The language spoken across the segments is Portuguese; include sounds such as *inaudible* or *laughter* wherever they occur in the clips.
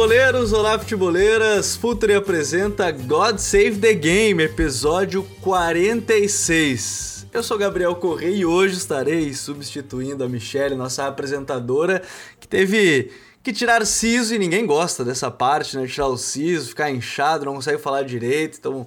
Futeboleiros! Olá, futeboleiras! Futuri apresenta God Save the Game, episódio 46. Eu sou Gabriel Correia e hoje estarei substituindo a Michelle, nossa apresentadora, que teve que tirar siso e ninguém gosta dessa parte, né? Tirar o siso, ficar inchado, não consegue falar direito, então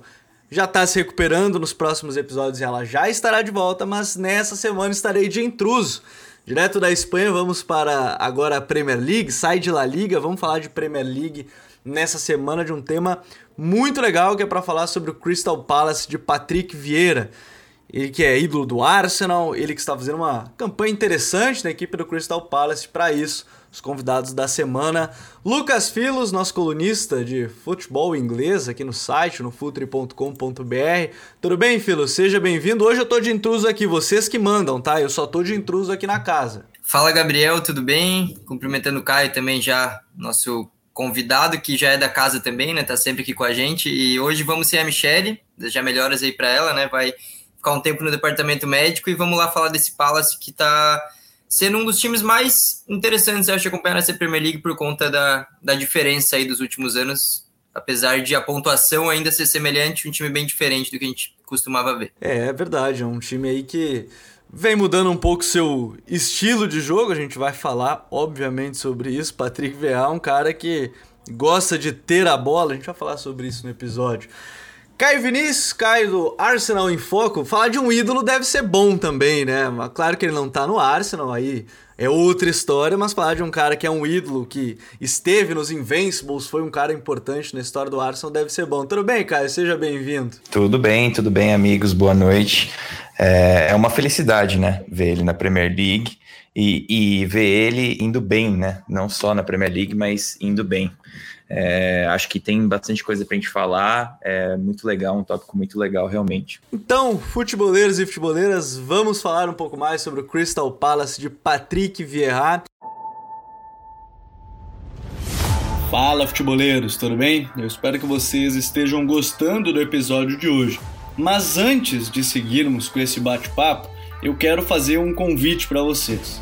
já está se recuperando nos próximos episódios e ela já estará de volta, mas nessa semana estarei de intruso. Direto da Espanha, vamos para agora a Premier League, sai de La Liga, vamos falar de Premier League nessa semana de um tema muito legal que é para falar sobre o Crystal Palace de Patrick Vieira. Ele que é ídolo do Arsenal, ele que está fazendo uma campanha interessante na equipe do Crystal Palace para isso os convidados da semana. Lucas Filos, nosso colunista de futebol inglês aqui no site, no futre.com.br. Tudo bem, Filos? Seja bem-vindo. Hoje eu tô de intruso aqui, vocês que mandam, tá? Eu só tô de intruso aqui na casa. Fala, Gabriel, tudo bem? Cumprimentando o Caio também já, nosso convidado que já é da casa também, né? Tá sempre aqui com a gente. E hoje vamos ser a Michelle, desejar melhoras aí para ela, né? Vai ficar um tempo no departamento médico e vamos lá falar desse Palace que tá sendo um dos times mais interessantes, eu acho, acompanhar nessa Premier League por conta da, da diferença aí dos últimos anos. Apesar de a pontuação ainda ser semelhante, um time bem diferente do que a gente costumava ver. É, é verdade, é um time aí que vem mudando um pouco seu estilo de jogo, a gente vai falar, obviamente, sobre isso. Patrick Vieira é um cara que gosta de ter a bola, a gente vai falar sobre isso no episódio. Caio Vinícius, Caio do Arsenal em Foco. Falar de um ídolo deve ser bom também, né? Claro que ele não tá no Arsenal, aí é outra história, mas falar de um cara que é um ídolo, que esteve nos Invincibles, foi um cara importante na história do Arsenal, deve ser bom. Tudo bem, Caio? Seja bem-vindo. Tudo bem, tudo bem, amigos. Boa noite. É, é uma felicidade, né? Ver ele na Premier League e, e ver ele indo bem, né? Não só na Premier League, mas indo bem. É, acho que tem bastante coisa para a gente falar. É muito legal, um tópico muito legal, realmente. Então, futeboleiros e futeboleiras, vamos falar um pouco mais sobre o Crystal Palace de Patrick Vieira. Fala, futeboleiros, tudo bem? Eu espero que vocês estejam gostando do episódio de hoje. Mas antes de seguirmos com esse bate-papo, eu quero fazer um convite para vocês.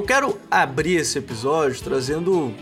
eu quero abrir esse episódio trazendo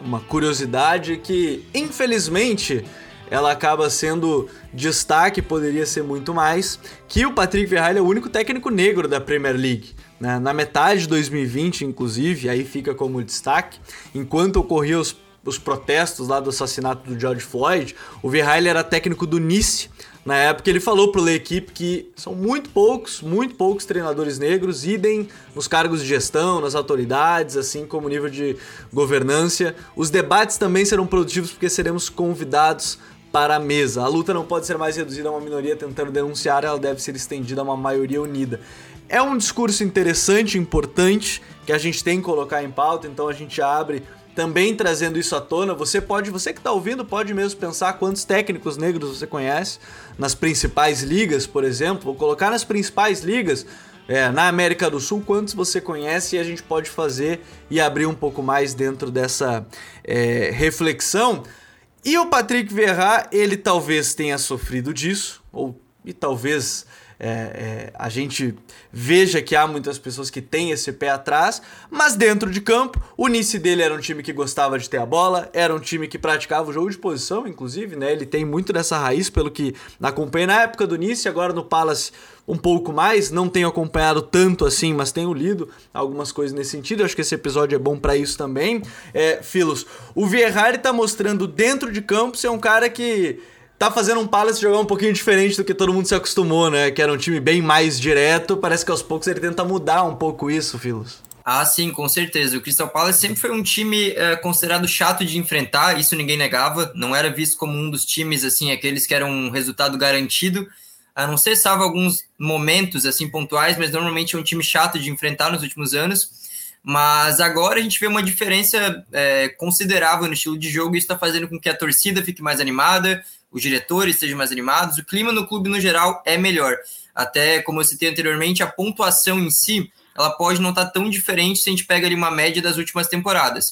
uma curiosidade que, infelizmente, ela acaba sendo destaque, poderia ser muito mais, que o Patrick Vieira é o único técnico negro da Premier League. Né? Na metade de 2020, inclusive, aí fica como destaque, enquanto ocorriam os, os protestos lá do assassinato do George Floyd, o Vieira era técnico do Nice, na época ele falou para a equipe que são muito poucos, muito poucos treinadores negros, idem nos cargos de gestão, nas autoridades, assim como nível de governança. Os debates também serão produtivos porque seremos convidados para a mesa. A luta não pode ser mais reduzida a uma minoria tentando denunciar, ela deve ser estendida a uma maioria unida. É um discurso interessante, importante, que a gente tem que colocar em pauta, então a gente abre também trazendo isso à tona. Você pode, você que está ouvindo, pode mesmo pensar quantos técnicos negros você conhece nas principais ligas, por exemplo. Vou colocar nas principais ligas. É, na América do Sul, quantos você conhece e a gente pode fazer e abrir um pouco mais dentro dessa é, reflexão. E o Patrick Vieira, ele talvez tenha sofrido disso, ou e talvez é, é, a gente veja que há muitas pessoas que têm esse pé atrás, mas dentro de campo, o Nice dele era um time que gostava de ter a bola, era um time que praticava o jogo de posição, inclusive, né? Ele tem muito dessa raiz, pelo que acompanhei na época do Nice, agora no Palace um pouco mais, não tenho acompanhado tanto assim, mas tenho lido algumas coisas nesse sentido. Eu acho que esse episódio é bom para isso também. É, Filos, o Vieira está mostrando dentro de campo ser um cara que tá fazendo um Palace jogar um pouquinho diferente do que todo mundo se acostumou, né? Que era um time bem mais direto. Parece que aos poucos ele tenta mudar um pouco isso, Filos. Ah, sim, com certeza. O Crystal Palace sempre foi um time é, considerado chato de enfrentar, isso ninguém negava. Não era visto como um dos times, assim, aqueles que eram um resultado garantido. A não ser salvo alguns momentos, assim, pontuais, mas normalmente é um time chato de enfrentar nos últimos anos. Mas agora a gente vê uma diferença é, considerável no estilo de jogo e isso está fazendo com que a torcida fique mais animada, os diretores estejam mais animados, o clima no clube no geral é melhor. Até, como eu citei anteriormente, a pontuação em si, ela pode não estar tá tão diferente se a gente pega ali uma média das últimas temporadas.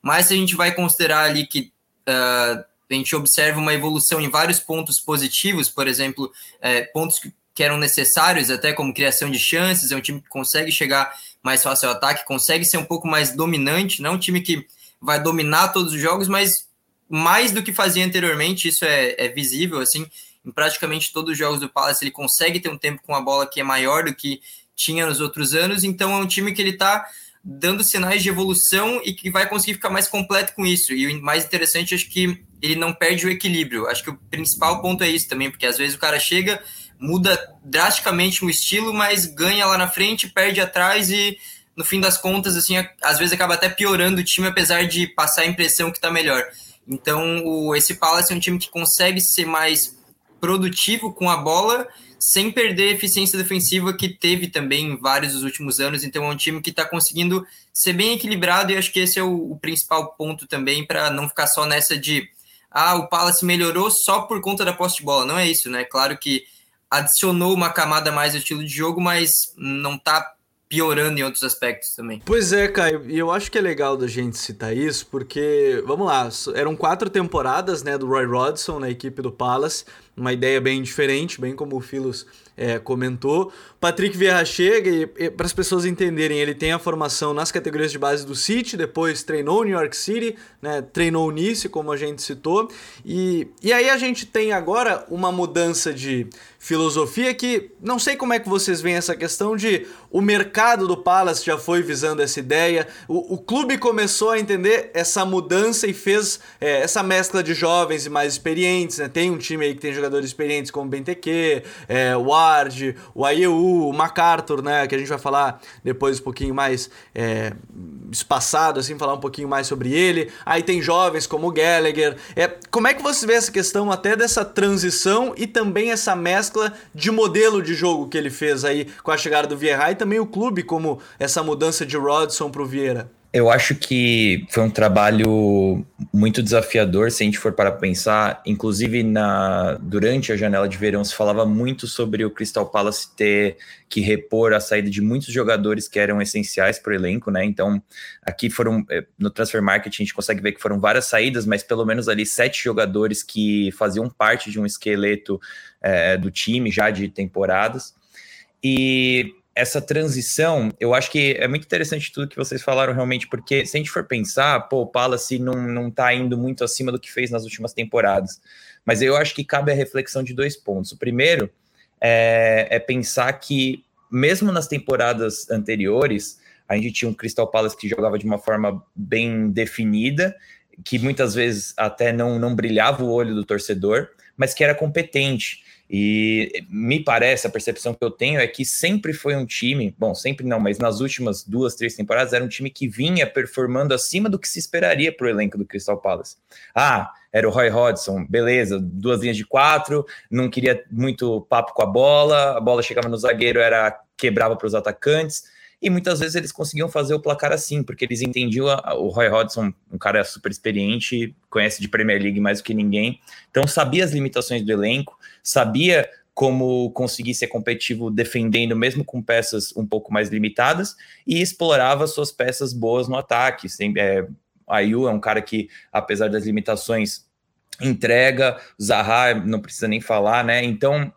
Mas se a gente vai considerar ali que uh, a gente observa uma evolução em vários pontos positivos, por exemplo, é, pontos que, que eram necessários, até como criação de chances, é um time que consegue chegar mais fácil ao ataque, consegue ser um pouco mais dominante, não é um time que vai dominar todos os jogos, mas mais do que fazia anteriormente, isso é, é visível, assim, em praticamente todos os jogos do Palace ele consegue ter um tempo com a bola que é maior do que tinha nos outros anos, então é um time que ele está dando sinais de evolução e que vai conseguir ficar mais completo com isso. E o mais interessante, acho que ele não perde o equilíbrio. Acho que o principal ponto é isso também, porque às vezes o cara chega, muda drasticamente o estilo, mas ganha lá na frente, perde atrás e no fim das contas, assim, às vezes acaba até piorando o time, apesar de passar a impressão que está melhor. Então, o, esse Palace é um time que consegue ser mais produtivo com a bola, sem perder a eficiência defensiva que teve também em vários dos últimos anos. Então, é um time que está conseguindo ser bem equilibrado e acho que esse é o, o principal ponto também para não ficar só nessa de ah, o Palace melhorou só por conta da posse de bola. Não é isso, né? Claro que adicionou uma camada mais ao estilo de jogo, mas não está piorando em outros aspectos também. Pois é, Caio, e eu acho que é legal da gente citar isso, porque, vamos lá, eram quatro temporadas, né, do Roy Rodson na equipe do Palace, uma ideia bem diferente, bem como o Filos é, comentou. Patrick Vieira chega e, e para as pessoas entenderem, ele tem a formação nas categorias de base do City, depois treinou New York City, né, treinou Nice, como a gente citou, e, e aí a gente tem agora uma mudança de filosofia que não sei como é que vocês veem essa questão de o mercado do Palace já foi visando essa ideia, o, o clube começou a entender essa mudança e fez é, essa mescla de jovens e mais experientes, né? Tem um time aí que tem jogadores experientes como o Benteke, é, o Ward, o Ayew, o MacArthur, né? Que a gente vai falar depois um pouquinho mais é, espaçado, assim, falar um pouquinho mais sobre ele. Aí tem jovens como o Gallagher. É, como é que você vê essa questão até dessa transição e também essa mescla de modelo de jogo que ele fez aí com a chegada do Vieira e também o clube como essa mudança de Rodson pro Vieira? Eu acho que foi um trabalho muito desafiador, se a gente for para pensar. Inclusive, na, durante a janela de verão, se falava muito sobre o Crystal Palace ter que repor a saída de muitos jogadores que eram essenciais para o elenco, né? Então, aqui foram, eh, no Transfer Market, a gente consegue ver que foram várias saídas, mas pelo menos ali sete jogadores que faziam parte de um esqueleto é, do time já de temporadas. E essa transição, eu acho que é muito interessante tudo que vocês falaram realmente, porque se a gente for pensar, pô, o Palace não, não tá indo muito acima do que fez nas últimas temporadas. Mas eu acho que cabe a reflexão de dois pontos. O primeiro é, é pensar que, mesmo nas temporadas anteriores, a gente tinha um Crystal Palace que jogava de uma forma bem definida, que muitas vezes até não, não brilhava o olho do torcedor, mas que era competente. E me parece, a percepção que eu tenho é que sempre foi um time, bom, sempre não, mas nas últimas duas, três temporadas, era um time que vinha performando acima do que se esperaria para o elenco do Crystal Palace. Ah, era o Roy Hodgson, beleza, duas linhas de quatro, não queria muito papo com a bola, a bola chegava no zagueiro, era quebrava para os atacantes, e muitas vezes eles conseguiam fazer o placar assim, porque eles entendiam a, o Roy Hodgson, um cara super experiente, conhece de Premier League mais do que ninguém, então sabia as limitações do elenco, sabia como conseguir ser competitivo defendendo, mesmo com peças um pouco mais limitadas, e explorava suas peças boas no ataque. É, Ayu é um cara que, apesar das limitações, entrega, Zaha não precisa nem falar, né? Então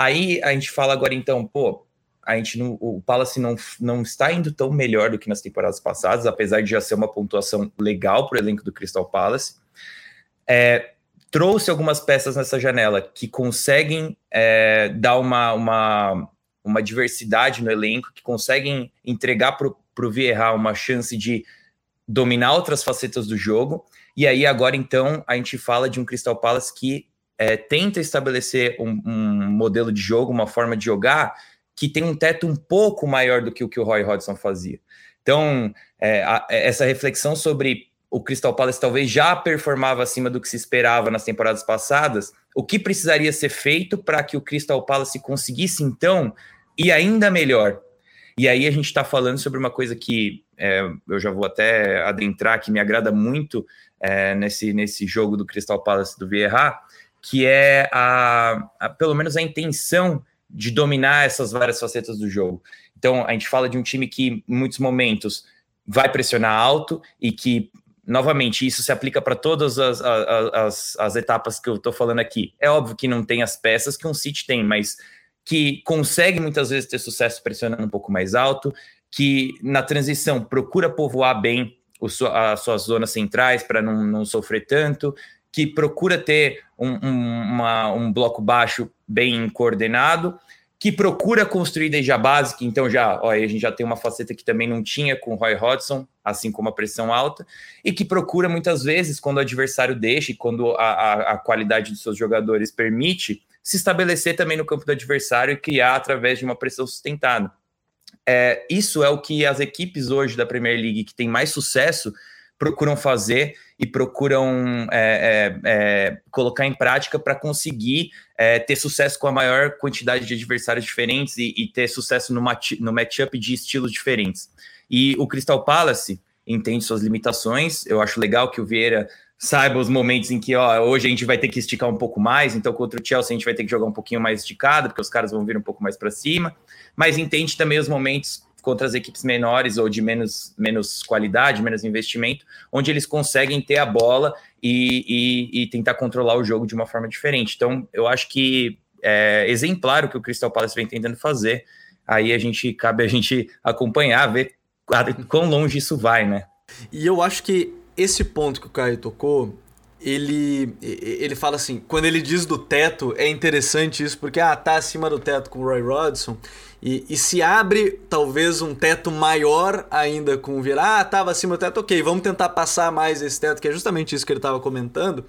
Aí a gente fala agora então, pô, a gente não, o Palace não, não está indo tão melhor do que nas temporadas passadas, apesar de já ser uma pontuação legal para o elenco do Crystal Palace. É, trouxe algumas peças nessa janela que conseguem é, dar uma, uma, uma diversidade no elenco, que conseguem entregar para o Vieira uma chance de dominar outras facetas do jogo. E aí, agora, então, a gente fala de um Crystal Palace que é, tenta estabelecer um, um, modelo de jogo, uma forma de jogar que tem um teto um pouco maior do que o que o Roy Hodgson fazia. Então, é, a, essa reflexão sobre o Crystal Palace talvez já performava acima do que se esperava nas temporadas passadas, o que precisaria ser feito para que o Crystal Palace conseguisse, então, ir ainda melhor? E aí a gente está falando sobre uma coisa que é, eu já vou até adentrar, que me agrada muito é, nesse, nesse jogo do Crystal Palace do Vieira, que é a, a, pelo menos a intenção de dominar essas várias facetas do jogo. Então a gente fala de um time que em muitos momentos vai pressionar alto e que novamente, isso se aplica para todas as, as, as, as, etapas que eu estou falando aqui. É óbvio que não tem as peças que um City tem, mas que consegue muitas vezes ter sucesso pressionando um pouco mais alto, que na transição procura povoar bem as suas zonas centrais para não, não sofrer tanto, que procura ter um, um, uma, um bloco baixo bem coordenado que procura construir desde a base, que então já, ó, a gente já tem uma faceta que também não tinha com o Roy Hodgson, assim como a pressão alta, e que procura muitas vezes, quando o adversário deixa e quando a, a, a qualidade dos seus jogadores permite, se estabelecer também no campo do adversário e criar através de uma pressão sustentada. É, isso é o que as equipes hoje da Premier League que têm mais sucesso procuram fazer e procuram é, é, é, colocar em prática para conseguir é, ter sucesso com a maior quantidade de adversários diferentes e, e ter sucesso no, no matchup de estilos diferentes. E o Crystal Palace entende suas limitações. Eu acho legal que o Vieira saiba os momentos em que ó, hoje a gente vai ter que esticar um pouco mais, então contra o Chelsea a gente vai ter que jogar um pouquinho mais esticado, porque os caras vão vir um pouco mais para cima, mas entende também os momentos contra as equipes menores ou de menos, menos qualidade, menos investimento, onde eles conseguem ter a bola e, e, e tentar controlar o jogo de uma forma diferente. Então, eu acho que é exemplar o que o Crystal Palace vem tentando fazer. Aí a gente cabe a gente acompanhar, ver quão longe isso vai, né? E eu acho que esse ponto que o Caio tocou ele, ele fala assim, quando ele diz do teto, é interessante isso, porque ah, tá acima do teto com o Roy Rodson, e, e se abre talvez um teto maior ainda com o virar, ah, tava acima do teto, ok, vamos tentar passar mais esse teto, que é justamente isso que ele estava comentando.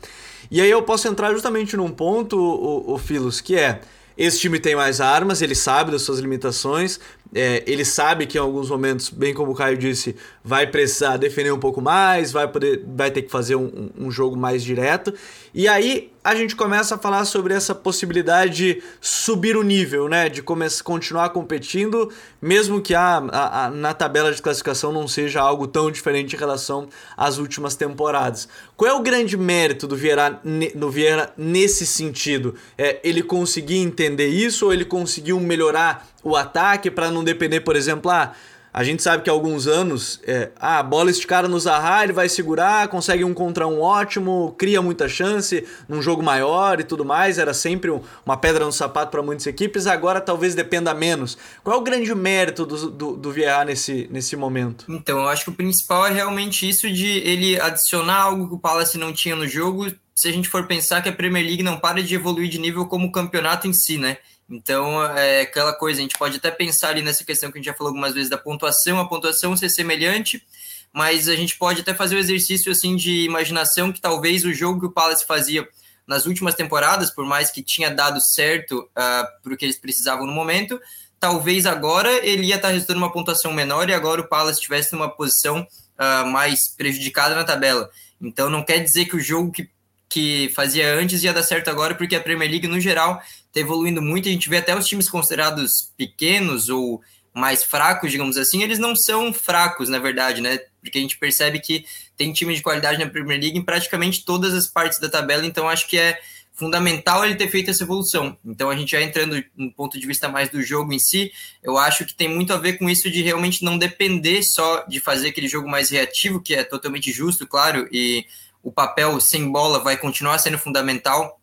E aí eu posso entrar justamente num ponto, o, o Filos, que é, esse time tem mais armas, ele sabe das suas limitações, é, ele sabe que em alguns momentos, bem como o Caio disse, vai precisar defender um pouco mais, vai, poder, vai ter que fazer um, um jogo mais direto. E aí a gente começa a falar sobre essa possibilidade de subir o nível, né? De começar, continuar competindo, mesmo que a, a, a, na tabela de classificação não seja algo tão diferente em relação às últimas temporadas. Qual é o grande mérito do Vieira, no Vieira nesse sentido? É, ele conseguir entender isso ou ele conseguiu melhorar o ataque para não depender, por exemplo, ah, a gente sabe que há alguns anos, é, ah, a bola esticada no Zaha, ele vai segurar, consegue um contra um ótimo, cria muita chance num jogo maior e tudo mais. Era sempre um, uma pedra no sapato para muitas equipes, agora talvez dependa menos. Qual é o grande mérito do, do, do Vieira nesse, nesse momento? Então, eu acho que o principal é realmente isso de ele adicionar algo que o Palace não tinha no jogo. Se a gente for pensar que a Premier League não para de evoluir de nível como o campeonato em si, né? Então, é aquela coisa, a gente pode até pensar ali nessa questão que a gente já falou algumas vezes da pontuação, a pontuação ser semelhante, mas a gente pode até fazer o um exercício assim de imaginação que talvez o jogo que o Palace fazia nas últimas temporadas, por mais que tinha dado certo uh, para o que eles precisavam no momento, talvez agora ele ia estar tá resultando uma pontuação menor e agora o Palace estivesse numa posição uh, mais prejudicada na tabela. Então não quer dizer que o jogo que, que fazia antes ia dar certo agora, porque a Premier League, no geral, está evoluindo muito. A gente vê até os times considerados pequenos ou mais fracos, digamos assim, eles não são fracos, na verdade, né? Porque a gente percebe que tem time de qualidade na Premier League em praticamente todas as partes da tabela, então acho que é fundamental ele ter feito essa evolução. Então a gente já entrando no ponto de vista mais do jogo em si, eu acho que tem muito a ver com isso de realmente não depender só de fazer aquele jogo mais reativo, que é totalmente justo, claro, e o papel sem bola vai continuar sendo fundamental.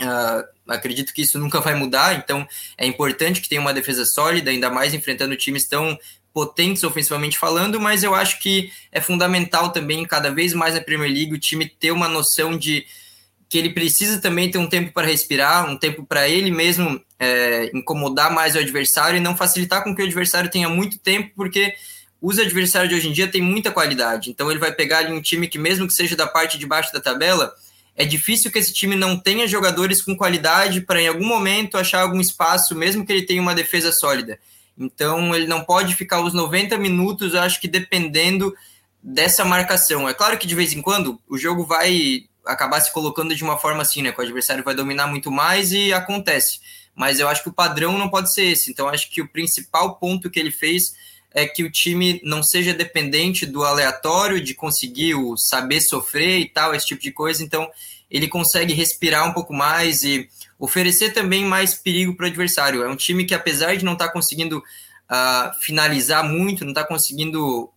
Uh, acredito que isso nunca vai mudar, então é importante que tenha uma defesa sólida, ainda mais enfrentando times tão potentes ofensivamente falando, mas eu acho que é fundamental também, cada vez mais na Premier League, o time ter uma noção de que ele precisa também ter um tempo para respirar, um tempo para ele mesmo é, incomodar mais o adversário e não facilitar com que o adversário tenha muito tempo, porque os adversários de hoje em dia têm muita qualidade. Então ele vai pegar ali um time que, mesmo que seja da parte de baixo da tabela, é difícil que esse time não tenha jogadores com qualidade para em algum momento achar algum espaço, mesmo que ele tenha uma defesa sólida. Então ele não pode ficar os 90 minutos, acho que dependendo dessa marcação. É claro que de vez em quando o jogo vai acabar se colocando de uma forma assim, né? Que o adversário vai dominar muito mais e acontece. Mas eu acho que o padrão não pode ser esse. Então acho que o principal ponto que ele fez é que o time não seja dependente do aleatório, de conseguir o saber sofrer e tal, esse tipo de coisa. Então, ele consegue respirar um pouco mais e oferecer também mais perigo para o adversário. É um time que, apesar de não estar tá conseguindo uh, finalizar muito, não está conseguindo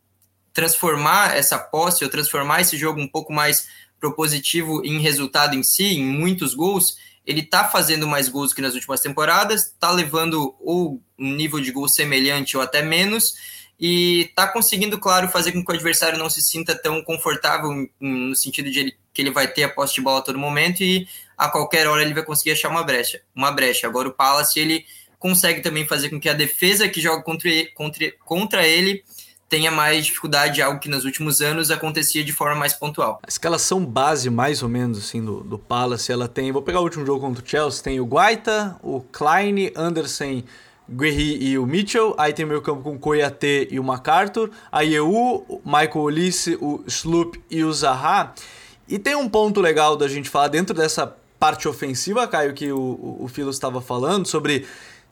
transformar essa posse ou transformar esse jogo um pouco mais propositivo em resultado em si, em muitos gols, ele está fazendo mais gols que nas últimas temporadas, está levando ou um nível de gol semelhante ou até menos, e está conseguindo, claro, fazer com que o adversário não se sinta tão confortável no sentido de ele, que ele vai ter a posse de bola a todo momento e a qualquer hora ele vai conseguir achar uma brecha. Uma brecha. Agora o Palace ele consegue também fazer com que a defesa que joga contra, contra, contra ele tenha mais dificuldade, algo que nos últimos anos acontecia de forma mais pontual. A escalação base, mais ou menos, assim, do, do Palace, ela tem... Vou pegar o último jogo contra o Chelsea, tem o Guaita, o Klein, Anderson, Guerri e o Mitchell, aí tem o meio campo com o Koyate e o MacArthur, a Eu, o Michael Olisse, o Sloop e o Zaha. E tem um ponto legal da gente falar dentro dessa parte ofensiva, Caio, que o, o, o Filo estava falando, sobre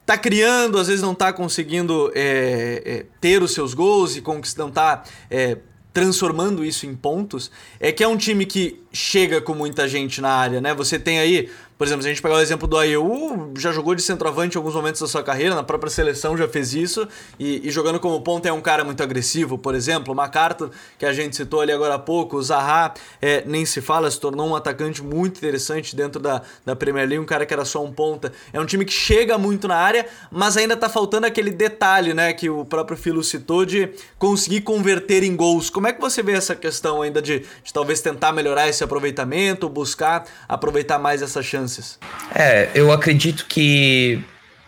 tá criando, às vezes não tá conseguindo é, é, ter os seus gols e não tá é, transformando isso em pontos, é que é um time que chega com muita gente na área, né? Você tem aí por exemplo, se a gente pegar o exemplo do AEU, já jogou de centroavante em alguns momentos da sua carreira, na própria seleção já fez isso, e, e jogando como ponta é um cara muito agressivo, por exemplo, o MacArthur, que a gente citou ali agora há pouco, o Zaha, é, nem se fala, se tornou um atacante muito interessante dentro da, da Premier League, um cara que era só um ponta. É um time que chega muito na área, mas ainda tá faltando aquele detalhe, né, que o próprio Filo citou, de conseguir converter em gols. Como é que você vê essa questão ainda de, de talvez tentar melhorar esse aproveitamento, buscar aproveitar mais essa chance? chances. É, eu acredito que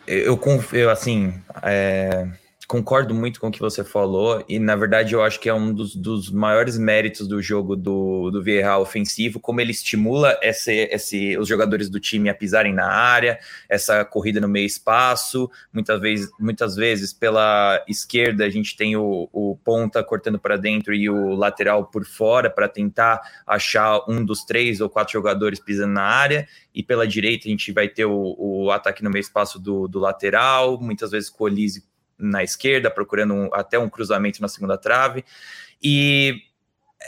eu, eu assim, é, concordo muito com o que você falou, e na verdade eu acho que é um dos, dos maiores méritos do jogo do, do Vieira ofensivo, como ele estimula esse, esse, os jogadores do time a pisarem na área, essa corrida no meio espaço, muitas vezes, muitas vezes pela esquerda a gente tem o, o ponta cortando para dentro e o lateral por fora para tentar achar um dos três ou quatro jogadores pisando na área, e pela direita a gente vai ter o, o ataque no meio espaço do, do lateral, muitas vezes com o Olise na esquerda, procurando um, até um cruzamento na segunda trave. E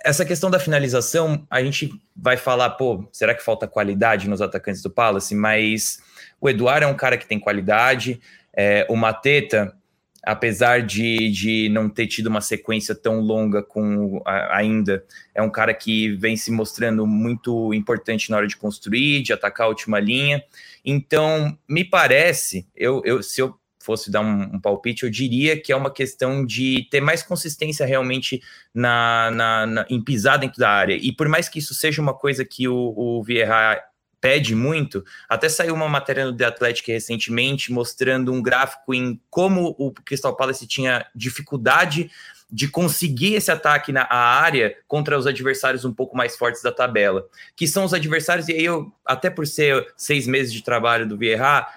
essa questão da finalização, a gente vai falar, pô, será que falta qualidade nos atacantes do Palace? Mas o Eduardo é um cara que tem qualidade, é, o Mateta, apesar de, de não ter tido uma sequência tão longa com a, ainda, é um cara que vem se mostrando muito importante na hora de construir, de atacar a última linha. Então, me parece, eu, eu se eu fosse dar um, um, palpite, eu diria que é uma questão de ter mais consistência realmente na, na, na, em pisar dentro da área. E por mais que isso seja uma coisa que o, o Vieira pede muito, até saiu uma matéria no The Athletic recentemente mostrando um gráfico em como o Crystal Palace tinha dificuldade de conseguir esse ataque na área contra os adversários um pouco mais fortes da tabela, que são os adversários, e aí eu, até por ser seis meses de trabalho do Vieira,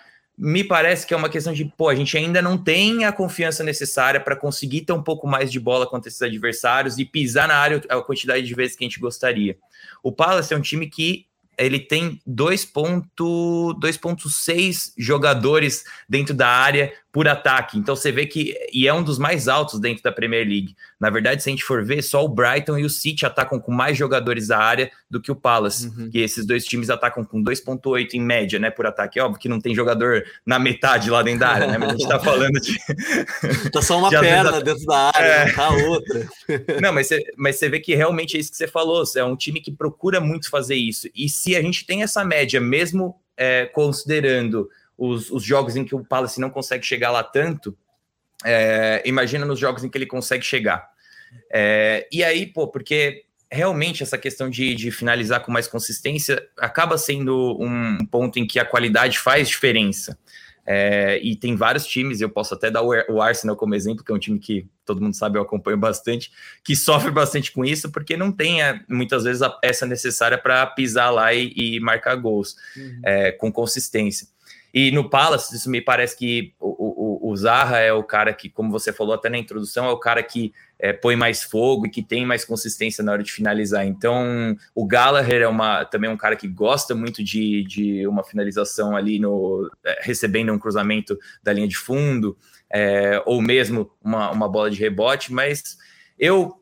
me parece que é uma questão de, pô, a gente ainda não tem a confiança necessária para conseguir ter um pouco mais de bola contra esses adversários e pisar na área a quantidade de vezes que a gente gostaria. O Palace é um time que ele tem 2.6 jogadores dentro da área por ataque. Então você vê que e é um dos mais altos dentro da Premier League. Na verdade, se a gente for ver, só o Brighton e o City atacam com mais jogadores da área do que o Palace. Uhum. E esses dois times atacam com 2.8 em média, né, por ataque. Óbvio que não tem jogador na metade lá dentro da área, né? Mas a gente tá *laughs* falando de Tá só uma *laughs* de perna dentro da área, é... tá outra. *laughs* não, mas você, mas você vê que realmente é isso que você falou, é um time que procura muito fazer isso. E se a gente tem essa média mesmo é, considerando os, os, jogos em que o Palace não consegue chegar lá tanto, é, imagina nos jogos em que ele consegue chegar. É, e aí, pô, porque realmente essa questão de, de, finalizar com mais consistência acaba sendo um ponto em que a qualidade faz diferença. É, e tem vários times, eu posso até dar o Arsenal como exemplo, que é um time que todo mundo sabe, eu acompanho bastante, que sofre bastante com isso, porque não tem é, muitas vezes a peça necessária para pisar lá e, e marcar gols uhum. é, com consistência. E no Palace, isso me parece que o, o, o Zaha é o cara que, como você falou até na introdução, é o cara que é, põe mais fogo e que tem mais consistência na hora de finalizar. Então, o Gallagher é uma, também um cara que gosta muito de, de uma finalização ali no é, recebendo um cruzamento da linha de fundo, é, ou mesmo uma, uma bola de rebote, mas eu,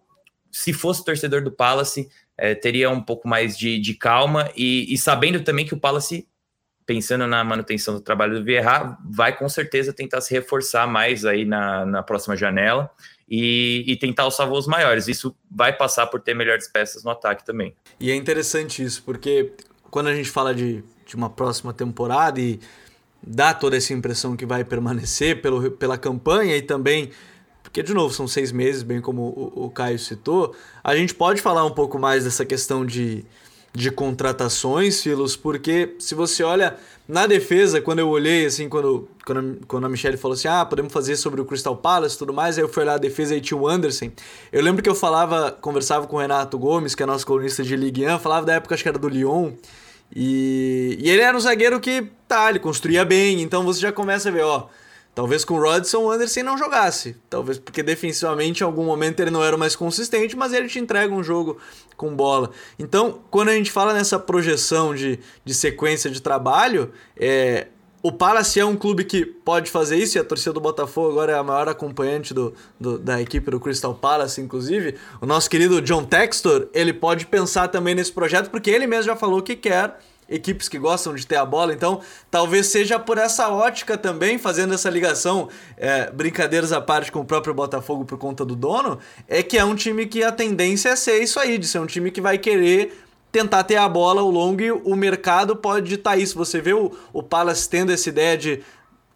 se fosse torcedor do Palace, é, teria um pouco mais de, de calma e, e sabendo também que o Palace pensando na manutenção do trabalho do Vieira, vai com certeza tentar se reforçar mais aí na, na próxima janela e, e, tentar os voos maiores. Isso vai passar por ter melhores peças no ataque também. E é interessante isso, porque quando a gente fala de, de uma próxima temporada e dá toda essa impressão que vai permanecer pelo, pela campanha e também porque de novo são seis meses, bem como o, o Caio citou, a gente pode falar um pouco mais dessa questão de de contratações, Filos, porque se você olha na defesa, quando eu olhei, assim, quando, quando, quando a Michelle falou assim, ah, podemos fazer sobre o Crystal Palace e tudo mais, aí eu fui olhar a defesa e tinha o Anderson. Eu lembro que eu falava, conversava com o Renato Gomes, que é nosso colunista de Ligue 1, falava da época, acho que era do Lyon, e, e ele era um zagueiro que, tá, ele construía bem, então você já começa a ver, ó, Talvez com o Rodson o Anderson não jogasse. Talvez porque defensivamente em algum momento ele não era mais consistente, mas ele te entrega um jogo com bola. Então, quando a gente fala nessa projeção de, de sequência de trabalho, é, o Palace é um clube que pode fazer isso, e a torcida do Botafogo agora é a maior acompanhante do, do, da equipe do Crystal Palace, inclusive. O nosso querido John Textor, ele pode pensar também nesse projeto, porque ele mesmo já falou que quer equipes que gostam de ter a bola. Então, talvez seja por essa ótica também, fazendo essa ligação, é, brincadeiras à parte com o próprio Botafogo por conta do dono, é que é um time que a tendência é ser isso aí, de ser um time que vai querer tentar ter a bola ao longo e o mercado pode ditar isso. Você vê o, o Palace tendo essa ideia de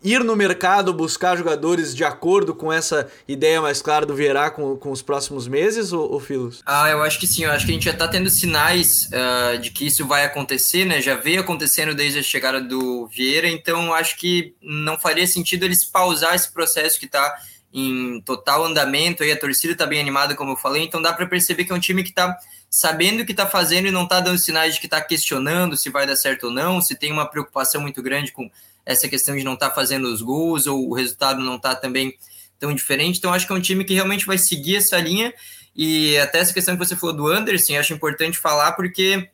ir no mercado buscar jogadores de acordo com essa ideia mais clara do Vieira com, com os próximos meses, ou, ou Filos? Ah, eu acho que sim. Eu acho que a gente já está tendo sinais uh, de que isso vai acontecer, né? Já veio acontecendo desde a chegada do Vieira, então acho que não faria sentido eles pausar esse processo que está em total andamento, aí a torcida está bem animada, como eu falei, então dá para perceber que é um time que está sabendo o que está fazendo e não está dando sinais de que está questionando se vai dar certo ou não, se tem uma preocupação muito grande com essa questão de não estar tá fazendo os gols ou o resultado não está também tão diferente. Então, acho que é um time que realmente vai seguir essa linha. E até essa questão que você falou do Anderson, acho importante falar porque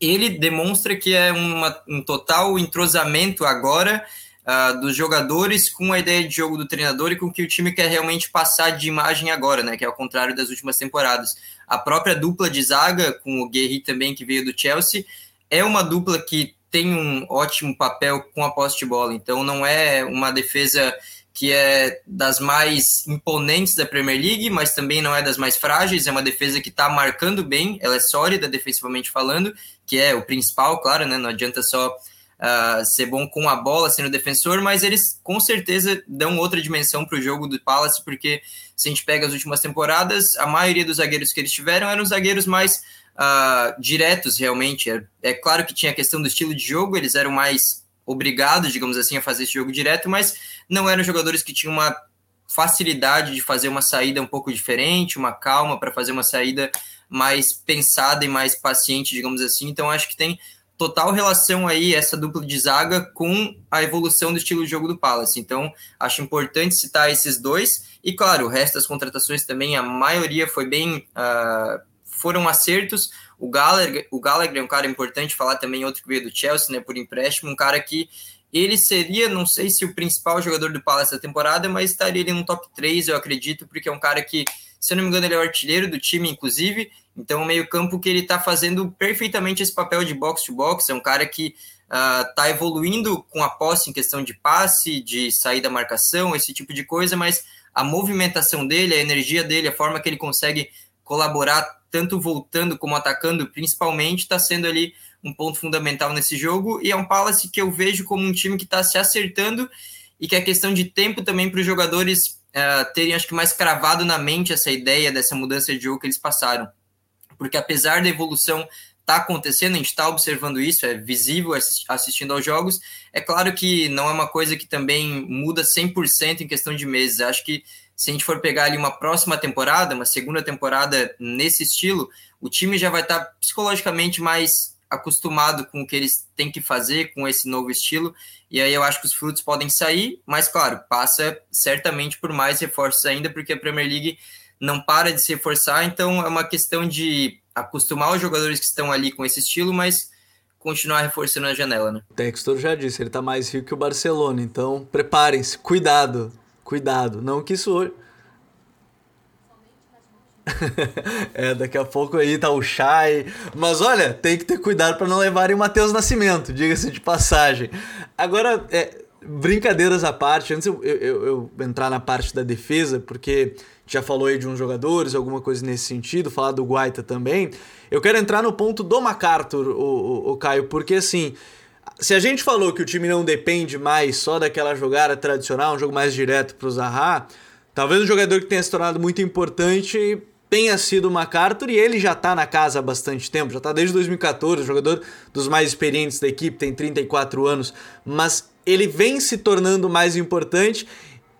ele demonstra que é uma, um total entrosamento agora uh, dos jogadores com a ideia de jogo do treinador e com o que o time quer realmente passar de imagem agora, né? Que é ao contrário das últimas temporadas. A própria dupla de zaga, com o Guerri também, que veio do Chelsea, é uma dupla que tem um ótimo papel com a posse de bola, então não é uma defesa que é das mais imponentes da Premier League, mas também não é das mais frágeis, é uma defesa que está marcando bem, ela é sólida defensivamente falando, que é o principal, claro, né? não adianta só uh, ser bom com a bola sendo defensor, mas eles com certeza dão outra dimensão para o jogo do Palace, porque se a gente pega as últimas temporadas, a maioria dos zagueiros que eles tiveram eram os zagueiros mais uh, diretos, realmente. É, é, claro que tinha a questão do estilo de jogo, eles eram mais obrigados, digamos assim, a fazer esse jogo direto, mas não eram jogadores que tinham uma facilidade de fazer uma saída um pouco diferente, uma calma para fazer uma saída mais pensada e mais paciente, digamos assim. Então, acho que tem total relação aí essa dupla de zaga com a evolução do estilo de jogo do Palace. Então, acho importante citar esses dois. E, claro, o resto das contratações também, a maioria foi bem uh, foram acertos. O Gallagher, o Gallagher é um cara importante, falar também outro que veio do Chelsea, né, por empréstimo, um cara que ele seria, não sei se o principal jogador do Palace da temporada, mas estaria ali no top 3, eu acredito, porque é um cara que, se eu não me engano, ele é o artilheiro do time, inclusive, então é um meio campo que ele está fazendo perfeitamente esse papel de box-to-box, é um cara que está uh, evoluindo com a posse em questão de passe, de sair da marcação, esse tipo de coisa, mas a movimentação dele, a energia dele, a forma que ele consegue colaborar tanto voltando como atacando, principalmente, está sendo ali um ponto fundamental nesse jogo. E é um Palace que eu vejo como um time que está se acertando e que é questão de tempo também para os jogadores uh, terem, acho que, mais cravado na mente essa ideia dessa mudança de jogo que eles passaram. Porque apesar da evolução está acontecendo, a gente está observando isso, é visível assistindo aos jogos. É claro que não é uma coisa que também muda 100% em questão de meses. Acho que se a gente for pegar ali uma próxima temporada, uma segunda temporada nesse estilo, o time já vai estar tá psicologicamente mais acostumado com o que eles têm que fazer com esse novo estilo, e aí eu acho que os frutos podem sair, mas claro, passa certamente por mais reforços ainda, porque a Premier League não para de se reforçar, então é uma questão de acostumar os jogadores que estão ali com esse estilo, mas continuar reforçando a janela, né? O Textor já disse, ele tá mais rico que o Barcelona, então preparem-se, cuidado, cuidado. Não que isso. *laughs* é, daqui a pouco aí tá o Chay. Mas olha, tem que ter cuidado para não levarem o Matheus Nascimento, diga-se de passagem. Agora, é, brincadeiras à parte, antes eu, eu, eu, entrar na parte da defesa, porque já falou aí de uns jogadores, alguma coisa nesse sentido, falar do Guaita também. Eu quero entrar no ponto do MacArthur, o, o, o Caio, porque assim, se a gente falou que o time não depende mais só daquela jogada tradicional, um jogo mais direto para o Zaha, talvez um jogador que tenha se tornado muito importante tenha sido o MacArthur e ele já está na casa há bastante tempo, já está desde 2014, jogador dos mais experientes da equipe, tem 34 anos, mas ele vem se tornando mais importante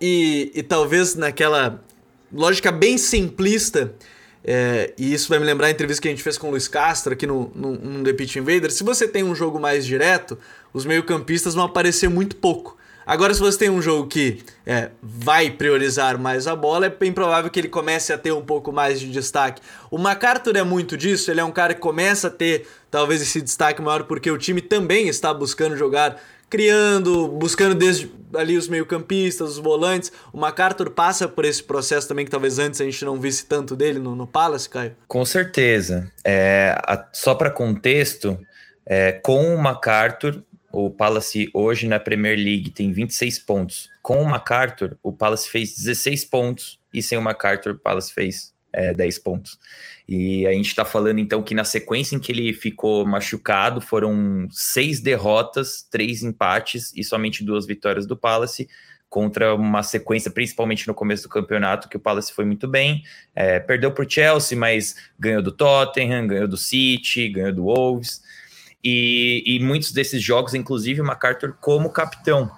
e, e talvez naquela lógica bem simplista, é, e isso vai me lembrar a entrevista que a gente fez com o Luiz Castro aqui no, no, no The Pitch Invader. Se você tem um jogo mais direto, os meio-campistas vão aparecer muito pouco. Agora, se você tem um jogo que é, vai priorizar mais a bola, é bem provável que ele comece a ter um pouco mais de destaque. O MacArthur é muito disso, ele é um cara que começa a ter talvez esse destaque maior porque o time também está buscando jogar criando, buscando desde ali os meio-campistas, os volantes. O MacArthur passa por esse processo também que talvez antes a gente não visse tanto dele no, no Palace, Caio? Com certeza. É, a, só para contexto, é, com o MacArthur, o Palace hoje na Premier League tem 26 pontos. Com o MacArthur, o Palace fez 16 pontos e sem o MacArthur, o Palace fez é, 10 pontos. E a gente está falando então que na sequência em que ele ficou machucado foram seis derrotas, três empates e somente duas vitórias do Palace contra uma sequência, principalmente no começo do campeonato, que o Palace foi muito bem. É, perdeu para o Chelsea, mas ganhou do Tottenham, ganhou do City, ganhou do Wolves. E, e muitos desses jogos, inclusive o MacArthur como capitão.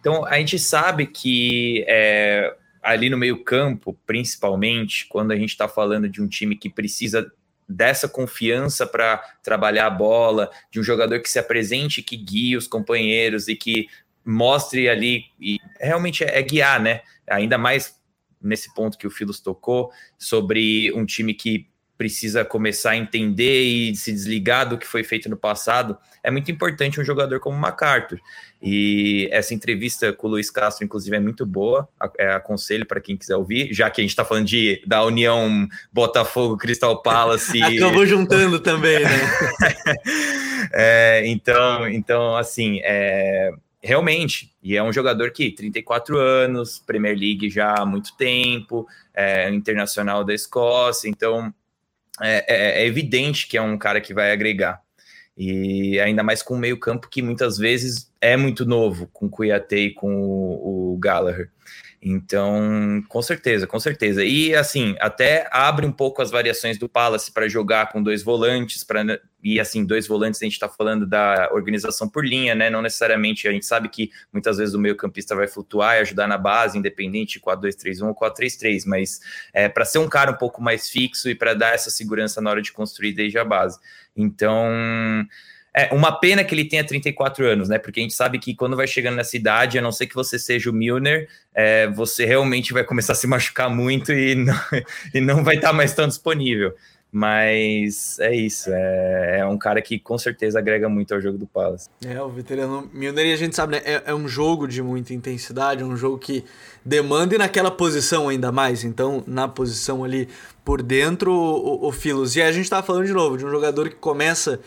Então a gente sabe que é, ali no meio-campo, principalmente, quando a gente está falando de um time que precisa dessa confiança para trabalhar a bola, de um jogador que se apresente, que guie os companheiros e que mostre ali, e realmente é, é guiar, né? Ainda mais nesse ponto que o Filos tocou, sobre um time que precisa começar a entender e se desligar do que foi feito no passado, é muito importante um jogador como MacArthur. E essa entrevista com o Luiz Castro, inclusive, é muito boa. É, aconselho para quem quiser ouvir, já que a gente está falando de, da União Botafogo Crystal Palace. *laughs* Acabou juntando também, né? *laughs* é, então, então, assim, é, realmente, e é um jogador que 34 anos, Premier League já há muito tempo, é, internacional da Escócia, então é, é, é, evidente que é um cara que vai agregar. E ainda mais com o meio-campo que muitas vezes é muito novo, com o Cuiate e com o, o Gallagher. Então, com certeza, com certeza. E assim, até abre um pouco as variações do Palace para jogar com dois volantes, para e assim, dois volantes a gente está falando da organização por linha, né? Não necessariamente a gente sabe que muitas vezes o meio-campista vai flutuar e ajudar na base, independente de 4-2-3-1 ou 4-3-3, mas é para ser um cara um pouco mais fixo e para dar essa segurança na hora de construir desde a base. Então, é uma pena que ele tenha 34 anos, né? Porque a gente sabe que quando vai chegando nessa idade, a não ser que você seja o Milner, é, você realmente vai começar a se machucar muito e *laughs* não, e não vai estar mais tão disponível. Mas é isso, é, é, um cara que com certeza agrega muito ao jogo do Palace. É, o veterano Milner, e a gente sabe, né? É, é, um jogo de muita intensidade, é um jogo que demanda e naquela posição ainda mais. Então, na posição ali por dentro, o, o Filos. E a gente tá falando de novo de um jogador que começa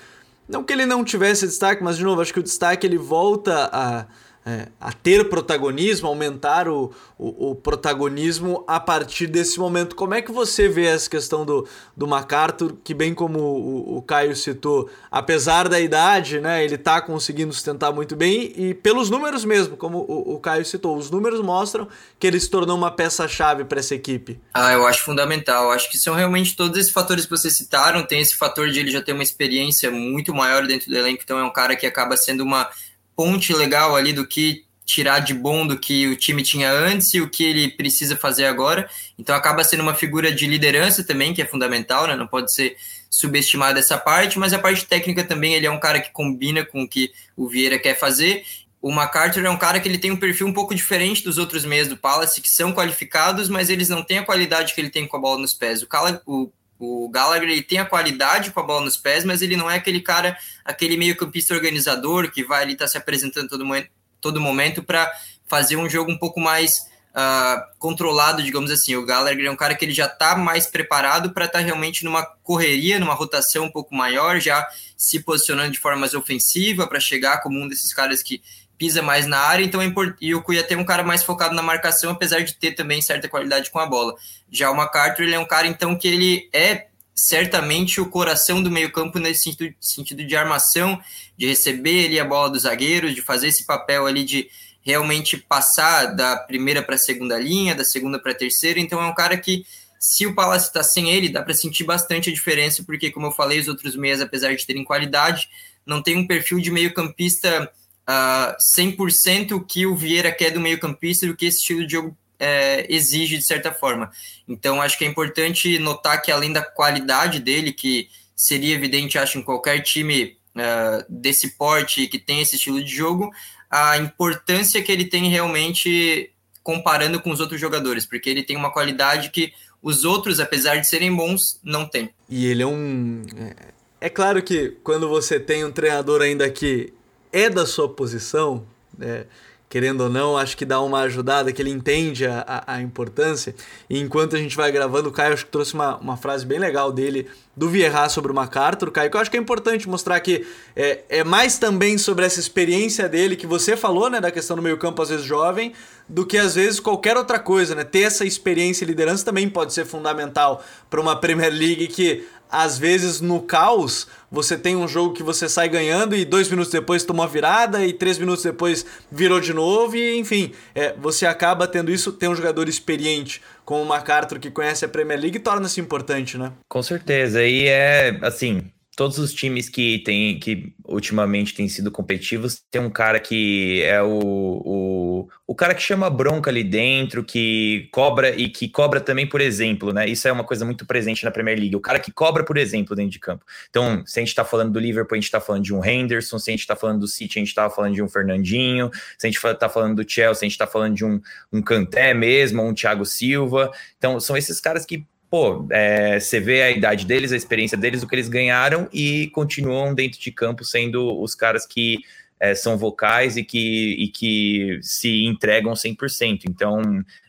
não que ele não tivesse destaque, mas de novo, acho que o destaque ele volta a, é, a ter protagonismo, aumentar o, o, o, protagonismo a partir desse momento. Como é que você vê essa questão do, do MacArthur, que bem como o, o Caio citou, apesar da idade, né, ele está conseguindo sustentar muito bem e pelos números mesmo, como o, o Caio citou, os números mostram que ele se tornou uma peça-chave para essa equipe. Ah, eu acho fundamental. Acho que são realmente todos esses fatores que vocês citaram. Tem esse fator de ele já ter uma experiência muito maior dentro do elenco, então é um cara que acaba sendo uma ponte legal ali do que tirar de bom do que o time tinha antes e o que ele precisa fazer agora. Então acaba sendo uma figura de liderança também, que é fundamental, né? Não pode ser subestimada essa parte, mas a parte técnica também, ele é um cara que combina com o que o Vieira quer fazer. O MacArthur é um cara que ele tem um perfil um pouco diferente dos outros meias do Palace, que são qualificados, mas eles não têm a qualidade que ele tem com a bola nos pés. O, Cala, o o Gallagher ele tem a qualidade com a bola nos pés, mas ele não é aquele cara, aquele meio-campista organizador que vai ali estar tá se apresentando todo momento, todo momento para fazer um jogo um pouco mais uh, controlado, digamos assim. O Gallagher é um cara que ele já está mais preparado para estar tá realmente numa correria, numa rotação um pouco maior, já se posicionando de forma mais ofensiva para chegar como um desses caras que pisa mais na área, então é e o Cuiabá é um cara mais focado na marcação, apesar de ter também certa qualidade com a bola. Já o MacArthur, ele é um cara, então, que ele é certamente o coração do meio campo nesse sentido, sentido de armação, de receber ali a bola dos zagueiros, de fazer esse papel ali de realmente passar da primeira para a segunda linha, da segunda para a terceira, então é um cara que se o Palace está sem ele, dá para sentir bastante a diferença, porque, como eu falei, os outros meias, apesar de terem qualidade, não tem um perfil de meio campista uh, 100% o que o Vieira quer do meio-campista e o que esse estilo de jogo é, exige de certa forma. Então, acho que é importante notar que, além da qualidade dele, que seria evidente, acho, em qualquer time uh, desse porte que tem esse estilo de jogo, a importância que ele tem realmente comparando com os outros jogadores, porque ele tem uma qualidade que os outros, apesar de serem bons, não têm. E ele é um. É, é claro que quando você tem um treinador ainda que é da sua posição, né? querendo ou não, acho que dá uma ajudada, que ele entende a, a, importância. E enquanto a gente vai gravando, o Caio acho que trouxe uma, uma frase bem legal dele do Vieira sobre o MacArthur, Caio, que eu acho que é importante mostrar que é, é mais também sobre essa experiência dele que você falou, né, da questão do meio campo às vezes jovem, do que às vezes qualquer outra coisa, né? Ter essa experiência e liderança também pode ser fundamental para uma Premier League que às vezes no caos você tem um jogo que você sai ganhando e dois minutos depois toma uma virada e três minutos depois virou de novo e enfim é, você acaba tendo isso. Ter um jogador experiente como o MacArthur que conhece a Premier League torna-se importante né? Com certeza. E é assim todos os times que tem que ultimamente têm sido competitivos tem um cara que é o, o, o cara que chama bronca ali dentro, que cobra e que cobra também por exemplo, né? Isso é uma coisa muito presente na Premier League. O cara que cobra por exemplo dentro de campo. Então, se a gente está falando do Liverpool, a gente está falando de um Henderson, se a gente está falando do City, a gente está falando de um Fernandinho, se a gente está falando do Chelsea, a gente está falando de um, um Kanté mesmo, um Thiago Silva. Então, são esses caras que pô, é, você vê a idade deles, a experiência deles, o que eles ganharam e continuam dentro de campo sendo os caras que é, são vocais e que, e que se entregam 100%. Então,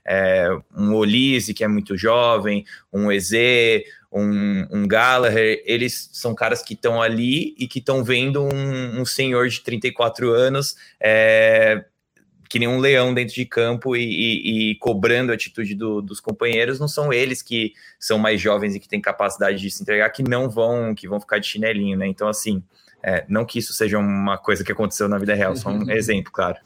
é, um Olise, que é muito jovem, um Eze, um, um Gallagher, eles são caras que estão ali e que estão vendo um, um, senhor de 34 anos é, que nem um leão dentro de campo e, e, e cobrando a atitude do, dos companheiros, não são eles que são mais jovens e que têm capacidade de se entregar, que não vão, que vão ficar de chinelinho, né? Então, assim, é, não que isso seja uma coisa que aconteceu na vida real, só um exemplo, claro.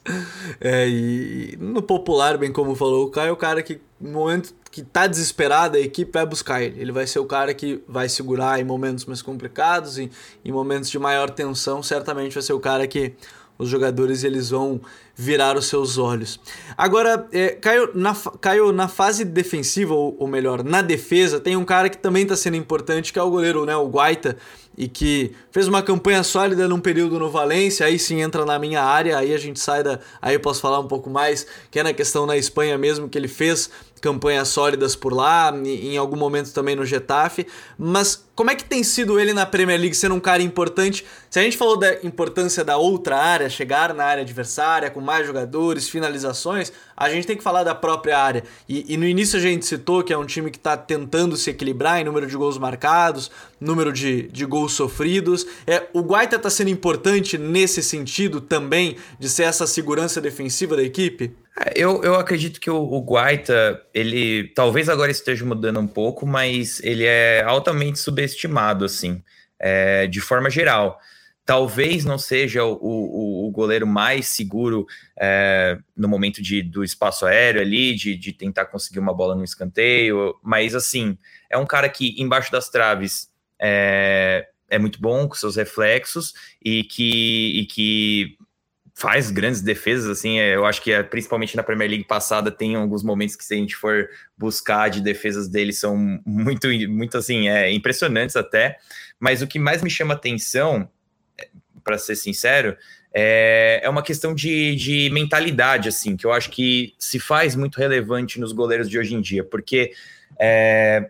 É, e no popular, bem como falou o Caio, é o cara que no momento que tá desesperado, a equipe vai buscar ele. Ele vai ser o cara que vai segurar em momentos mais complicados, em, em momentos de maior tensão, certamente vai ser o cara que os jogadores eles vão virar os seus olhos. Agora, é, Caio, na, Caio, na fase defensiva, ou, ou melhor, na defesa, tem um cara que também está sendo importante, que é o goleiro, né, o Guaita, e que fez uma campanha sólida num período no Valência, aí sim entra na minha área, aí a gente sai da. Aí eu posso falar um pouco mais, que é na questão na Espanha mesmo, que ele fez campanhas sólidas por lá, em algum momento também no Getafe, mas como é que tem sido ele na Premier League sendo um cara importante? Se a gente falou da importância da outra área, chegar na área adversária com mais jogadores, finalizações, a gente tem que falar da própria área. E, e no início a gente citou que é um time que está tentando se equilibrar em número de gols marcados, número de, de gols sofridos. É, o Guaita está sendo importante nesse sentido também, de ser essa segurança defensiva da equipe? É, eu, eu acredito que o, o Guaita, ele talvez agora esteja mudando um pouco, mas ele é altamente subestimado, assim, é, de forma geral. Talvez não seja o, o, o goleiro mais seguro é, no momento de, do espaço aéreo ali, de, de tentar conseguir uma bola no escanteio, mas assim, é um cara que embaixo das traves é, é muito bom com seus reflexos e que, e que faz grandes defesas, assim, é, eu acho que é, principalmente na Premier League passada tem alguns momentos que se a gente for buscar de defesas dele são muito, muito assim, é, impressionantes até, mas o que mais me chama atenção, para ser sincero, é, é uma questão de, de mentalidade, assim, que eu acho que se faz muito relevante nos goleiros de hoje em dia, porque é,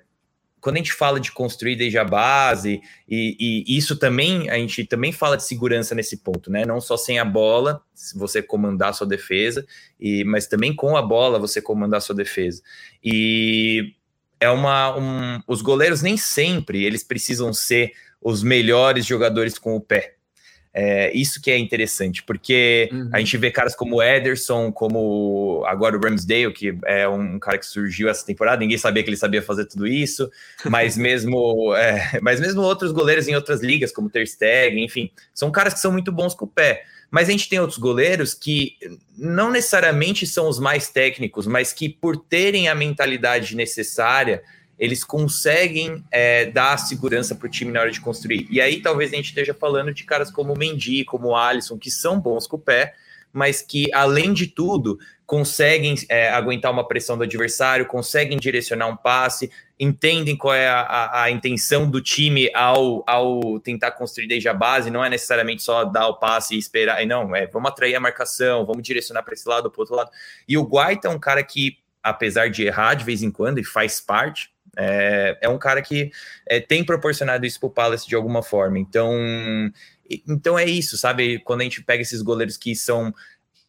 quando a gente fala de construir desde a base, e, e, isso também, a gente também fala de segurança nesse ponto, né? Não só sem a bola, você comandar sua defesa, e, mas também com a bola você comandar sua defesa. E é uma. Um, os goleiros nem sempre eles precisam ser os melhores jogadores com o pé. É, isso que é interessante, porque uhum. a gente vê caras como o Ederson, como agora o Ramsdale, que é um cara que surgiu essa temporada, ninguém sabia que ele sabia fazer tudo isso, *laughs* mas mesmo, é, mas mesmo outros goleiros em outras ligas, como Ter Stegen, enfim, são caras que são muito bons com o pé. Mas a gente tem outros goleiros que não necessariamente são os mais técnicos, mas que por terem a mentalidade necessária, eles conseguem é, dar segurança para o time na hora de construir. E aí talvez a gente esteja falando de caras como o Mendy, como o Alisson, que são bons com o pé, mas que, além de tudo, conseguem é, aguentar uma pressão do adversário, conseguem direcionar um passe, entendem qual é a, a, a, intenção do time ao, ao tentar construir desde a base, não é necessariamente só dar o passe e esperar, não, é vamos atrair a marcação, vamos direcionar para esse lado, para outro lado. E o Guaita é um cara que, apesar de errar de vez em quando, e faz parte, é, é um cara que é, tem proporcionado isso para o Palace de alguma forma. Então, então é isso, sabe? Quando a gente pega esses goleiros que são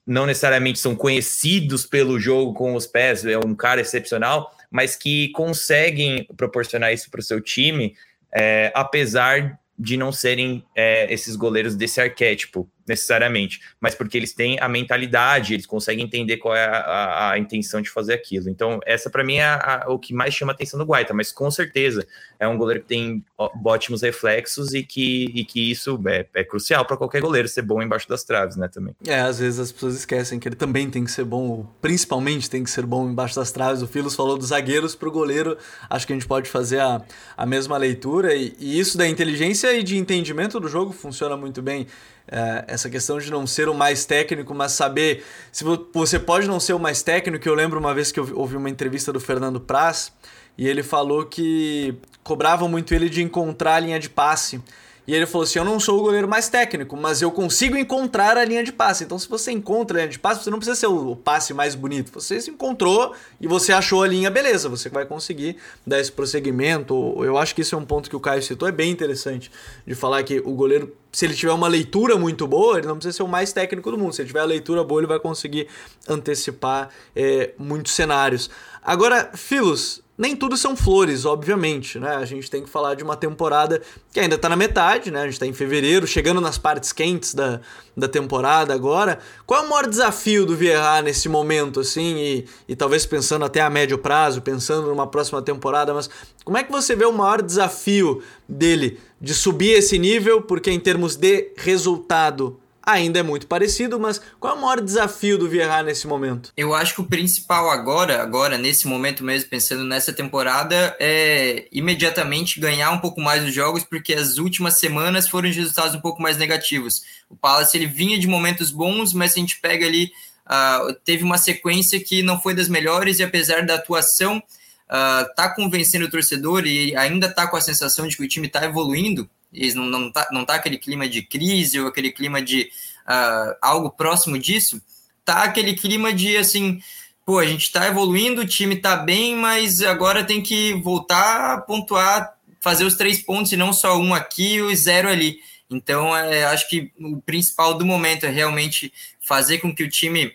não necessariamente são conhecidos pelo jogo com os pés, é um cara excepcional, mas que conseguem proporcionar isso para o seu time, é, apesar de não serem é, esses goleiros desse arquétipo necessariamente, mas porque eles têm a mentalidade, eles conseguem entender qual é a, a, a intenção de fazer aquilo. Então, essa para mim é a, o que mais chama a atenção do Guaita, mas com certeza é um goleiro que tem ótimos reflexos e que, e que isso é, é crucial para qualquer goleiro ser bom embaixo das traves, né, também. É, às vezes as pessoas esquecem que ele também tem que ser bom, principalmente tem que ser bom embaixo das traves. O Filos falou dos zagueiros para o goleiro, acho que a gente pode fazer a, a mesma leitura e, e isso da inteligência e de entendimento do jogo funciona muito bem é, essa questão de não ser o mais técnico, mas saber se você pode não ser o mais técnico. Eu lembro uma vez que eu ouvi uma entrevista do Fernando Praz e ele falou que cobravam muito ele de encontrar a linha de passe. E ele falou assim: Eu não sou o goleiro mais técnico, mas eu consigo encontrar a linha de passe. Então, se você encontra a linha de passe, você não precisa ser o passe mais bonito. Você se encontrou e você achou a linha, beleza, você vai conseguir dar esse prosseguimento. Eu acho que isso é um ponto que o Caio citou, é bem interessante de falar que o goleiro, se ele tiver uma leitura muito boa, ele não precisa ser o mais técnico do mundo. Se ele tiver a leitura boa, ele vai conseguir antecipar é, muitos cenários. Agora, Filos, nem tudo são flores, obviamente, né? A gente tem que falar de uma temporada que ainda tá na metade, né? A gente tá em fevereiro, chegando nas partes quentes da, da temporada agora. Qual é o maior desafio do Vieira nesse momento, assim? E, e talvez pensando até a médio prazo, pensando numa próxima temporada, mas como é que você vê o maior desafio dele de subir esse nível? Porque em termos de resultado ainda é muito parecido, mas qual é o maior desafio do Vieira nesse momento? Eu acho que o principal agora, agora nesse momento mesmo, pensando nessa temporada, é imediatamente ganhar um pouco mais os jogos, porque as últimas semanas foram de resultados um pouco mais negativos. O Palace ele vinha de momentos bons, mas se a gente pega ali, uh, teve uma sequência que não foi das melhores e apesar da atuação uh, tá convencendo o torcedor e ainda tá com a sensação de que o time está evoluindo, não, não, tá, não tá aquele clima de crise ou aquele clima de uh, algo próximo disso, tá aquele clima de, assim, pô, a gente está evoluindo, o time está bem, mas agora tem que voltar a pontuar, fazer os três pontos e não só um aqui e zero ali. Então, é, acho que o principal do momento é realmente fazer com que o time.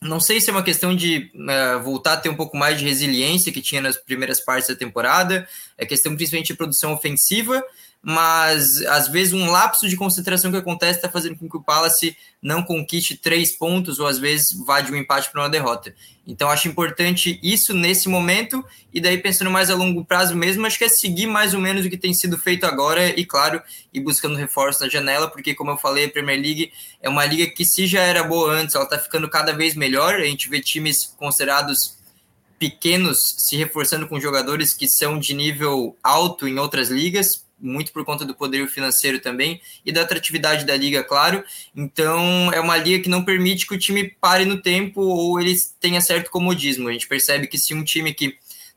Não sei se é uma questão de uh, voltar a ter um pouco mais de resiliência que tinha nas primeiras partes da temporada, é questão principalmente de produção ofensiva, mas às vezes um lapso de concentração que acontece está fazendo com que o Palace não conquiste três pontos ou às vezes vá de um empate para uma derrota. Então acho importante isso nesse momento e daí pensando mais a longo prazo mesmo, acho que é seguir mais ou menos o que tem sido feito agora e claro, ir buscando reforço na janela, porque como eu falei, a Premier League é uma liga que se já era boa antes, ela está ficando cada vez melhor, a gente vê times considerados pequenos se reforçando com jogadores que são de nível alto em outras ligas, muito por conta do poder financeiro também e da atratividade da liga, claro. Então, é uma liga que não permite que o time pare no tempo ou ele tenha certo comodismo. A gente percebe que se um time que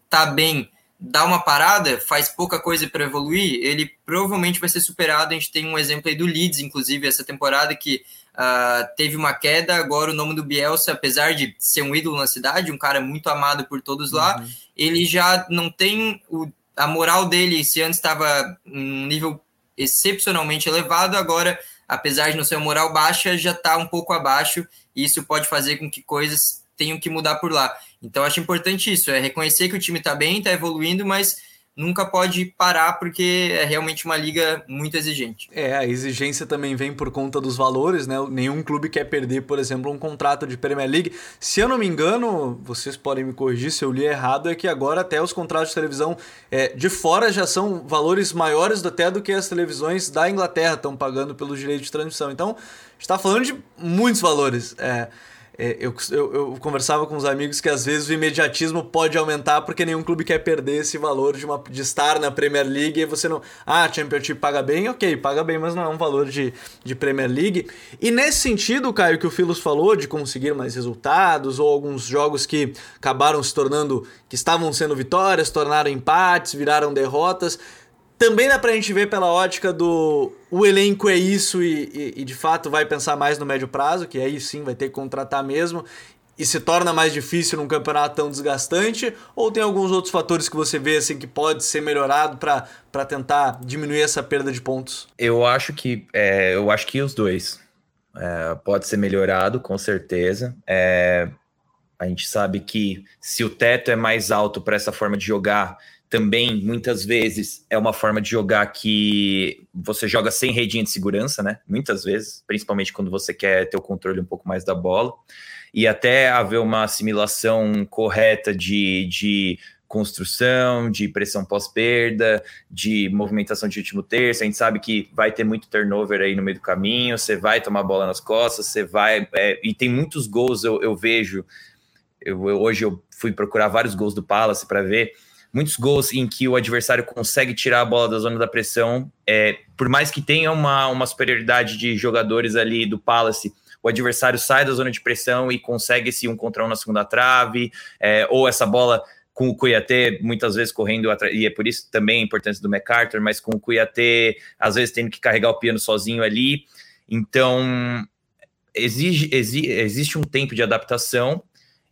tá bem dá uma parada, faz pouca coisa para evoluir, ele provavelmente vai ser superado. A gente tem um exemplo aí do Leeds, inclusive, essa temporada que uh, teve uma queda. Agora, o nome do Bielsa, apesar de ser um ídolo na cidade, um cara muito amado por todos lá, uhum. ele já não tem o a moral dele, se antes estava um nível excepcionalmente elevado, agora, apesar de não ser uma moral baixa, já está um pouco abaixo, e isso pode fazer com que coisas tenham que mudar por lá. Então, acho importante isso, é reconhecer que o time está bem, está evoluindo, mas nunca pode parar porque é realmente uma liga muito exigente. É, a exigência também vem por conta dos valores, né? Nenhum clube quer perder, por exemplo, um contrato de Premier League. Se eu não me engano, vocês podem me corrigir se eu li errado, é que agora até os contratos de televisão é, de fora já são valores maiores até do que as televisões da Inglaterra estão pagando pelos direitos de transmissão. Então, está falando de muitos valores. É, eu, eu, eu, conversava com os amigos que às vezes o imediatismo pode aumentar porque nenhum clube quer perder esse valor de, uma, de estar na Premier League e você não. Ah, Championship paga bem, ok, paga bem, mas não é um valor de, de Premier League. E nesse sentido, Caio, que o Filos falou de conseguir mais resultados ou alguns jogos que acabaram se tornando. que estavam sendo vitórias, tornaram empates, viraram derrotas. Também dá pra gente ver pela ótica do o elenco é isso e, e, e, de fato vai pensar mais no médio prazo, que aí sim vai ter que contratar mesmo, e se torna mais difícil num campeonato tão desgastante, ou tem alguns outros fatores que você vê assim que pode ser melhorado para tentar diminuir essa perda de pontos? Eu acho que é, eu acho que os dois. É, pode ser melhorado, com certeza. É, a gente sabe que se o teto é mais alto para essa forma de jogar também muitas vezes é uma forma de jogar que você joga sem redinha de segurança, né? Muitas vezes, principalmente quando você quer ter o controle um pouco mais da bola. E até haver uma assimilação correta de, de construção, de pressão pós-perda, de movimentação de último terço. A gente sabe que vai ter muito turnover aí no meio do caminho, você vai tomar bola nas costas, você vai. É, e tem muitos gols, eu, eu vejo. Eu, eu, hoje eu fui procurar vários gols do Palace para ver muitos gols em que o adversário consegue tirar a bola da zona da pressão, é, por mais que tenha uma, uma superioridade de jogadores ali do Palace, o adversário sai da zona de pressão e consegue esse um contra um na segunda trave, é, ou essa bola com o Cuiatê muitas vezes correndo e é por isso também a importância do MacArthur, mas com o Cuiatê às vezes tendo que carregar o piano sozinho ali. Então exige, exige, existe um tempo de adaptação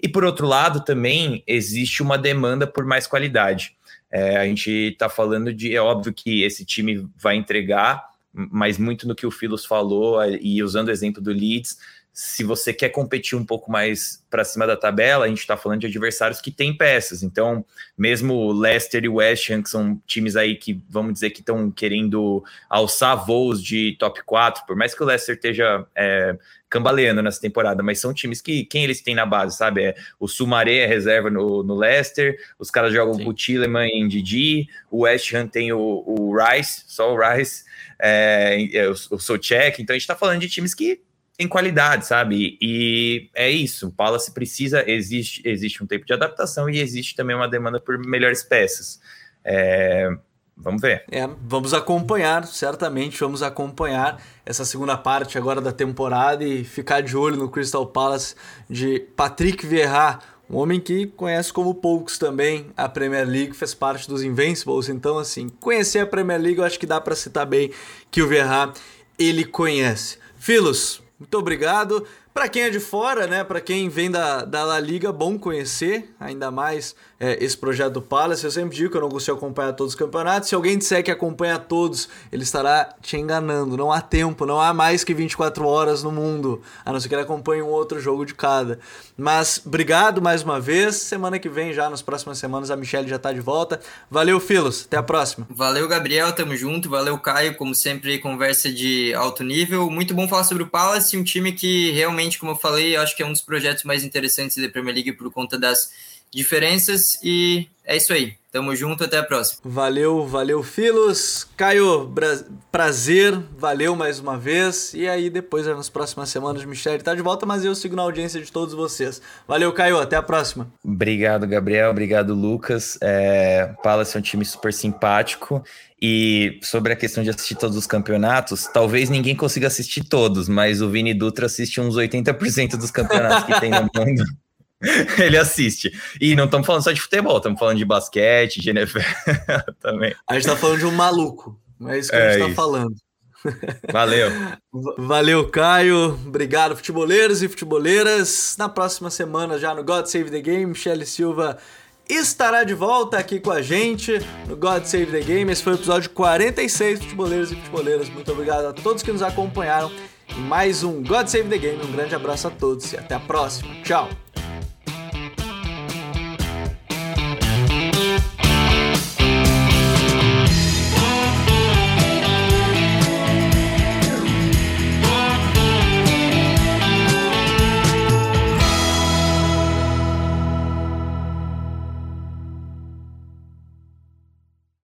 e por outro lado, também existe uma demanda por mais qualidade. É, a gente está falando de. É óbvio que esse time vai entregar, mas muito no que o Filos falou, e usando o exemplo do Leeds, se você quer competir um pouco mais para cima da tabela, a gente está falando de adversários que têm peças. Então, mesmo Leicester e West Ham, que são times aí que, vamos dizer, que estão querendo alçar voos de top 4, por mais que o Leicester esteja é, cambaleando nessa temporada, mas são times que, quem eles têm na base, sabe? É, o Sumaré é reserva no, no Leicester, os caras jogam Sim. o Tilleman em Didi, o West Ham tem o, o Rice, só o Rice, é, é o, o Sochek, então a gente está falando de times que tem qualidade, sabe? E é isso. O Palace precisa, existe, existe um tempo de adaptação e existe também uma demanda por melhores peças. É, vamos ver. É, vamos acompanhar, certamente vamos acompanhar essa segunda parte agora da temporada e ficar de olho no Crystal Palace de Patrick Vieira, um homem que conhece como poucos também a Premier League, fez parte dos Invincibles, então assim, conhecer a Premier League eu acho que dá para citar bem que o Vieira ele conhece. Filos, muito obrigado. Para quem é de fora, né, para quem vem da, da La Liga, bom conhecer ainda mais é, esse projeto do Palace. Eu sempre digo que eu não consigo acompanhar todos os campeonatos. Se alguém disser que acompanha todos, ele estará te enganando. Não há tempo, não há mais que 24 horas no mundo, a não ser que ele acompanhe um outro jogo de cada. Mas obrigado mais uma vez. Semana que vem, já nas próximas semanas, a Michelle já tá de volta. Valeu, Filos. Até a próxima. Valeu, Gabriel. Tamo junto. Valeu, Caio. Como sempre, conversa de alto nível. Muito bom falar sobre o Palace, um time que realmente realmente, como eu falei, acho que é um dos projetos mais interessantes da Premier League por conta das diferenças. E é isso aí. Tamo junto, até a próxima. Valeu, valeu, Filos. Caio, prazer, valeu mais uma vez. E aí, depois, nas próximas semanas, Michele tá de volta, mas eu sigo na audiência de todos vocês. Valeu, Caio, até a próxima. Obrigado, Gabriel. Obrigado, Lucas. É, Palace é um time super simpático. E sobre a questão de assistir todos os campeonatos, talvez ninguém consiga assistir todos, mas o Vini Dutra assiste uns 80% dos campeonatos que tem no *laughs* mundo. *laughs* Ele assiste. E não estamos falando só de futebol, estamos falando de basquete, de NFL *laughs* também. A gente está falando de um maluco. É isso que é a gente está falando. Valeu. Valeu, Caio. Obrigado, futeboleiros e futeboleiras. Na próxima semana, já no God Save the Game, Michele Silva estará de volta aqui com a gente no God Save the Game. Esse foi o episódio 46, futeboleiros e futeboleiras. Muito obrigado a todos que nos acompanharam em mais um God Save the Game. Um grande abraço a todos e até a próxima. Tchau.